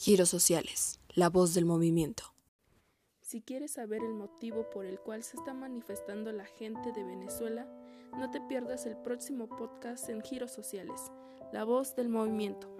Giros Sociales, la voz del movimiento. Si quieres saber el motivo por el cual se está manifestando la gente de Venezuela, no te pierdas el próximo podcast en Giros Sociales, la voz del movimiento.